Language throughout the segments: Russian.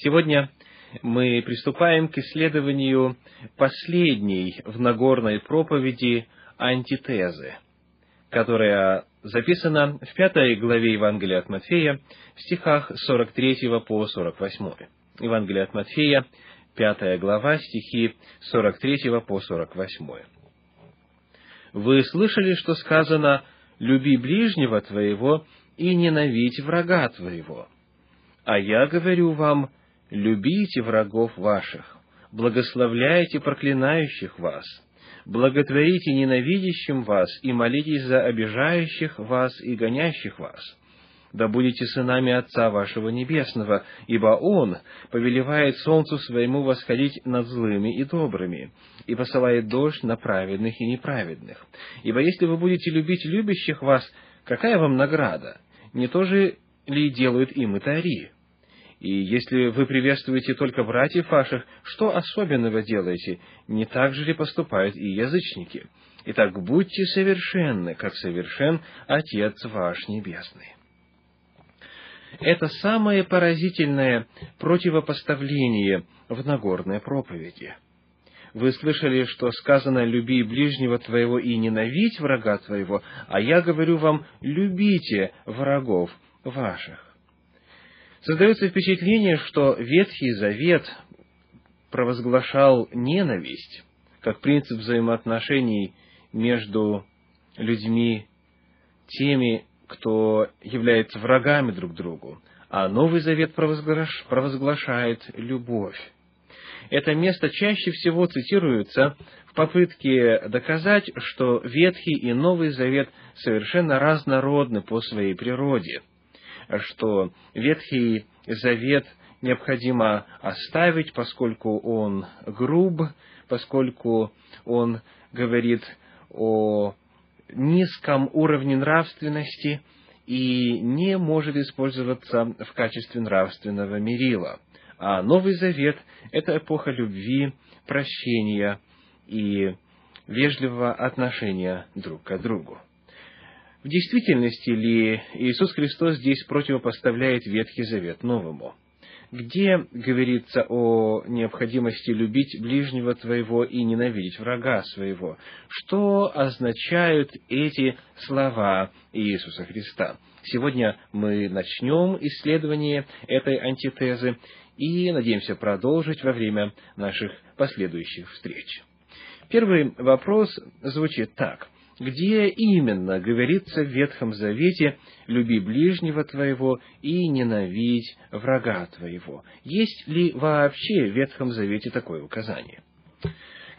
Сегодня мы приступаем к исследованию последней в Нагорной проповеди антитезы, которая записана в пятой главе Евангелия от Матфея в стихах 43 по 48. Евангелие от Матфея, пятая глава, стихи 43 по 48. «Вы слышали, что сказано «люби ближнего твоего и ненавидь врага твоего». А я говорю вам, любите врагов ваших, благословляйте проклинающих вас, благотворите ненавидящим вас и молитесь за обижающих вас и гонящих вас. Да будете сынами Отца вашего Небесного, ибо Он повелевает солнцу своему восходить над злыми и добрыми, и посылает дождь на праведных и неправедных. Ибо если вы будете любить любящих вас, какая вам награда? Не то же ли делают им и тари? И если вы приветствуете только братьев ваших, что особенного делаете? Не так же ли поступают и язычники? Итак, будьте совершенны, как совершен Отец ваш Небесный. Это самое поразительное противопоставление в Нагорной проповеди. Вы слышали, что сказано «люби ближнего твоего и ненавидь врага твоего», а я говорю вам «любите врагов ваших». Создается впечатление, что Ветхий Завет провозглашал ненависть как принцип взаимоотношений между людьми, теми, кто является врагами друг другу, а Новый Завет провозглашает любовь. Это место чаще всего цитируется в попытке доказать, что Ветхий и Новый Завет совершенно разнородны по своей природе – что Ветхий Завет необходимо оставить, поскольку он груб, поскольку он говорит о низком уровне нравственности и не может использоваться в качестве нравственного мерила. А Новый Завет – это эпоха любви, прощения и вежливого отношения друг к другу. В действительности ли Иисус Христос здесь противопоставляет Ветхий Завет Новому? Где говорится о необходимости любить ближнего твоего и ненавидеть врага своего? Что означают эти слова Иисуса Христа? Сегодня мы начнем исследование этой антитезы и надеемся продолжить во время наших последующих встреч. Первый вопрос звучит так – где именно говорится в Ветхом Завете «люби ближнего твоего и ненавидь врага твоего». Есть ли вообще в Ветхом Завете такое указание?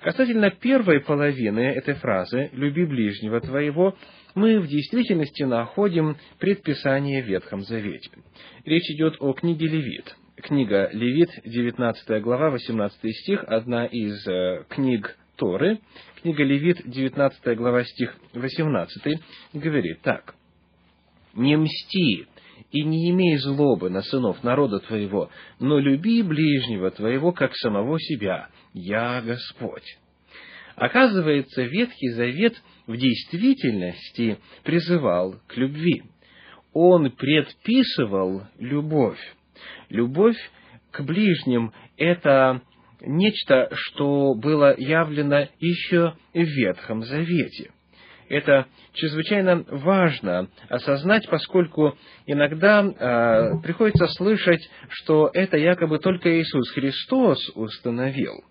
Касательно первой половины этой фразы «люби ближнего твоего», мы в действительности находим предписание в Ветхом Завете. Речь идет о книге Левит. Книга Левит, 19 глава, 18 стих, одна из э, книг Торы, книга Левит, 19 глава, стих 18, говорит так. «Не мсти и не имей злобы на сынов народа твоего, но люби ближнего твоего, как самого себя. Я Господь». Оказывается, Ветхий Завет в действительности призывал к любви. Он предписывал любовь. Любовь к ближним – это нечто, что было явлено еще в Ветхом Завете. Это чрезвычайно важно осознать, поскольку иногда э, приходится слышать, что это якобы только Иисус Христос установил.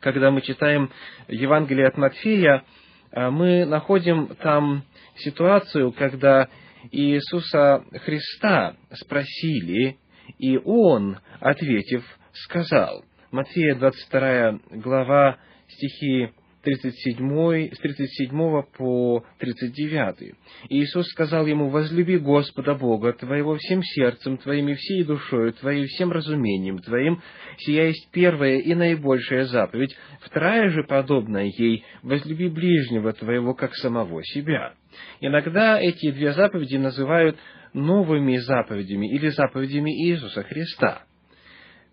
Когда мы читаем Евангелие от Матфея, э, мы находим там ситуацию, когда Иисуса Христа спросили, и Он, ответив, сказал, Матфея 22 глава, стихи 37, с 37 по 39. И Иисус сказал ему, «Возлюби Господа Бога твоего всем сердцем твоим и всей душою твоей, всем разумением твоим, сия есть первая и наибольшая заповедь, вторая же подобная ей, возлюби ближнего твоего, как самого себя». Иногда эти две заповеди называют новыми заповедями или заповедями Иисуса Христа –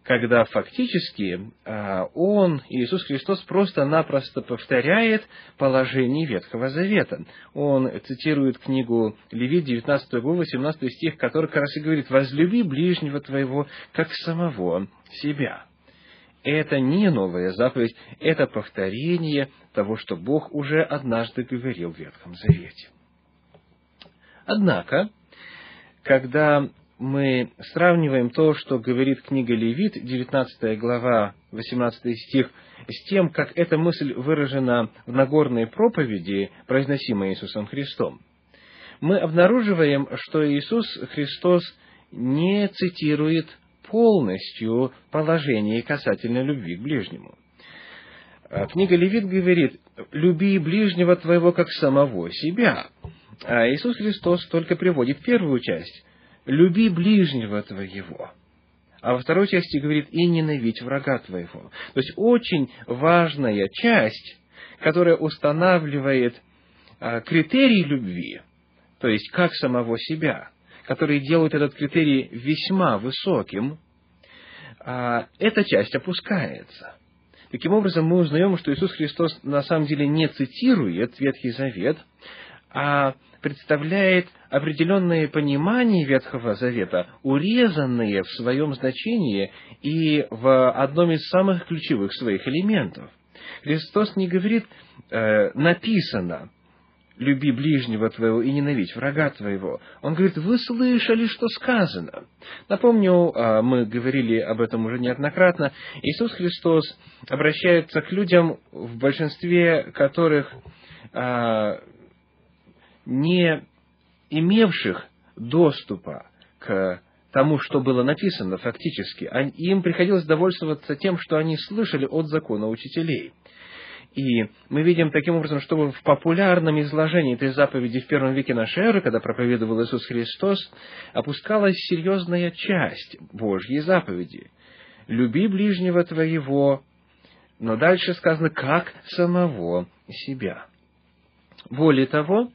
когда фактически а, Он, Иисус Христос, просто-напросто повторяет положение Ветхого Завета. Он цитирует книгу Левит, 19 глава, 18 стих, который как раз и говорит «Возлюби ближнего твоего, как самого себя». Это не новая заповедь, это повторение того, что Бог уже однажды говорил в Ветхом Завете. Однако, когда мы сравниваем то, что говорит книга Левит, 19 глава, 18 стих, с тем, как эта мысль выражена в Нагорной проповеди, произносимой Иисусом Христом, мы обнаруживаем, что Иисус Христос не цитирует полностью положение касательно любви к ближнему. А книга Левит говорит, «Люби ближнего твоего, как самого себя». А Иисус Христос только приводит первую часть люби ближнего твоего. А во второй части говорит, и ненавидь врага твоего. То есть очень важная часть, которая устанавливает а, критерий любви, то есть как самого себя, который делает этот критерий весьма высоким, а, эта часть опускается. Таким образом, мы узнаем, что Иисус Христос на самом деле не цитирует Ветхий Завет, а представляет определенные понимания Ветхого Завета, урезанные в своем значении и в одном из самых ключевых своих элементов. Христос не говорит э, «написано», люби ближнего твоего и ненавидь врага твоего. Он говорит, вы слышали, что сказано. Напомню, а, мы говорили об этом уже неоднократно. Иисус Христос обращается к людям, в большинстве которых а, не имевших доступа к тому, что было написано фактически. Им приходилось довольствоваться тем, что они слышали от закона учителей. И мы видим таким образом, что в популярном изложении этой заповеди в первом веке нашей эры, когда проповедовал Иисус Христос, опускалась серьезная часть Божьей заповеди. «Люби ближнего твоего», но дальше сказано «как самого себя». Более того,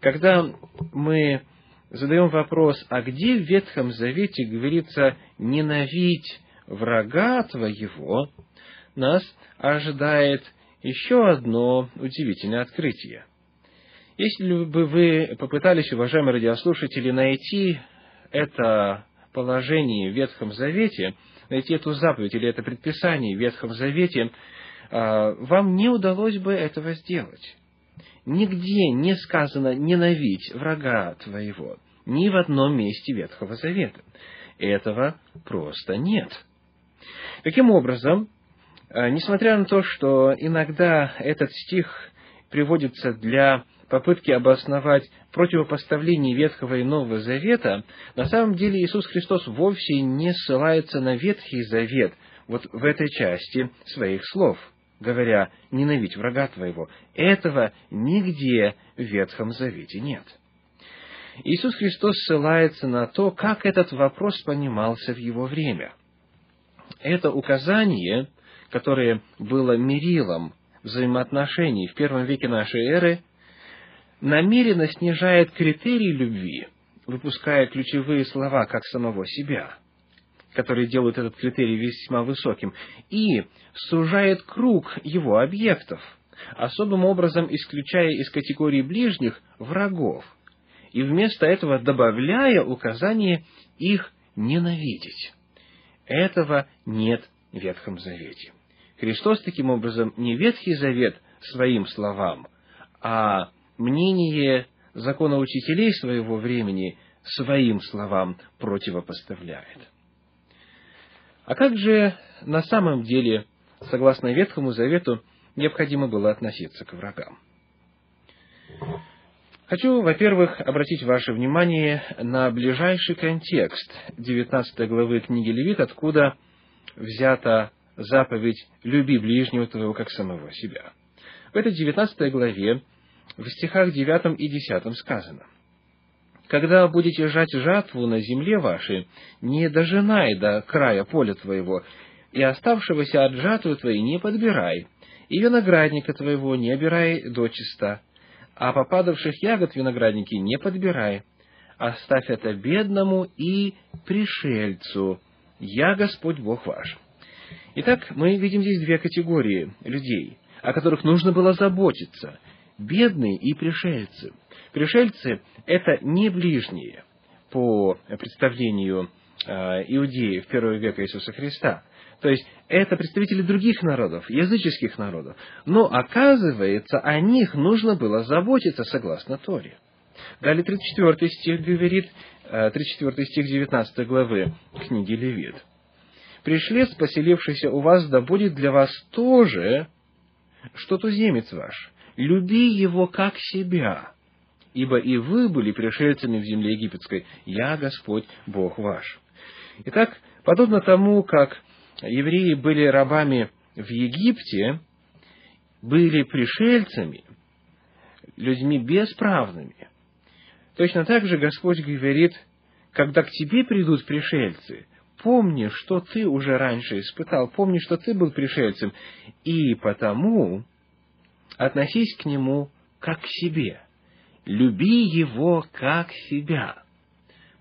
когда мы задаем вопрос, а где в Ветхом Завете говорится «ненавидь врага твоего», нас ожидает еще одно удивительное открытие. Если бы вы попытались, уважаемые радиослушатели, найти это положение в Ветхом Завете, найти эту заповедь или это предписание в Ветхом Завете, а, вам не удалось бы этого сделать. Нигде не сказано «ненавидь врага твоего», ни в одном месте Ветхого Завета. Этого просто нет. Таким образом, э, несмотря на то, что иногда этот стих приводится для попытки обосновать противопоставление Ветхого и Нового Завета, на самом деле Иисус Христос вовсе не ссылается на Ветхий Завет вот в этой части своих слов – говоря «ненавидь врага твоего». Этого нигде в Ветхом Завете нет. Иисус Христос ссылается на то, как этот вопрос понимался в его время. Это указание, которое было мерилом взаимоотношений в первом веке нашей эры, намеренно снижает критерий любви, выпуская ключевые слова как самого себя – которые делают этот критерий весьма высоким, и сужает круг его объектов, особым образом исключая из категории ближних врагов, и вместо этого добавляя указание их ненавидеть. Этого нет в Ветхом Завете. Христос таким образом не Ветхий Завет своим словам, а мнение закона учителей своего времени своим словам противопоставляет. А как же на самом деле, согласно Ветхому Завету, необходимо было относиться к врагам? Хочу, во-первых, обратить ваше внимание на ближайший контекст 19 главы книги Левит, откуда взята заповедь «люби ближнего твоего, как самого себя». В этой 19 главе, в стихах 9 и 10 сказано, когда будете жать жатву на земле вашей, не дожинай до края поля твоего, и оставшегося от жатвы твоей не подбирай, и виноградника твоего не обирай дочисто, а попадавших ягод виноградники не подбирай, оставь это бедному и пришельцу «Я Господь Бог ваш». Итак, мы видим здесь две категории людей, о которых нужно было заботиться. Бедные и пришельцы. Пришельцы – это не ближние, по представлению э, иудеев первого века Иисуса Христа. То есть, это представители других народов, языческих народов. Но, оказывается, о них нужно было заботиться согласно Торе. Далее 34 стих говорит, 34 э, стих 19 главы книги Левит. «Пришлец, поселившийся у вас, да будет для вас тоже, что туземец ваш. Люби его как себя, ибо и вы были пришельцами в земле египетской. Я Господь Бог ваш». Итак, подобно тому, как евреи были рабами в Египте, были пришельцами, людьми бесправными. Точно так же Господь говорит, когда к тебе придут пришельцы, помни, что ты уже раньше испытал, помни, что ты был пришельцем, и потому относись к нему как к себе. Люби его как себя.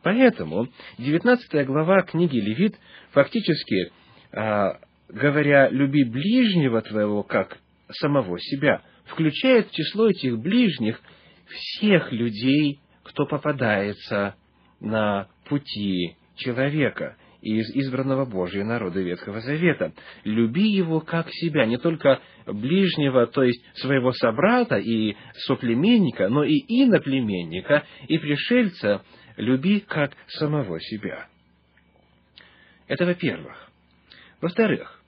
Поэтому 19 глава книги Левит фактически, а, говоря «люби ближнего твоего как самого себя», включает в число этих ближних всех людей, кто попадается на пути человека из избранного Божьего народа Ветхого Завета. Люби его как себя, не только ближнего, то есть своего собрата и соплеменника, но и иноплеменника, и пришельца люби как самого себя. Это во-первых. Во-вторых,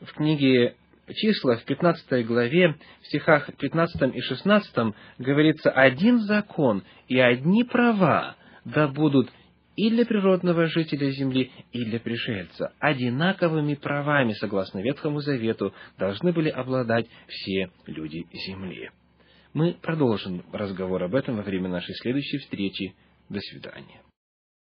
в книге числа в 15 главе, в стихах 15 и 16 говорится, «Один закон и одни права да будут и для природного жителя земли, и для пришельца. Одинаковыми правами, согласно Ветхому Завету, должны были обладать все люди земли. Мы продолжим разговор об этом во время нашей следующей встречи. До свидания.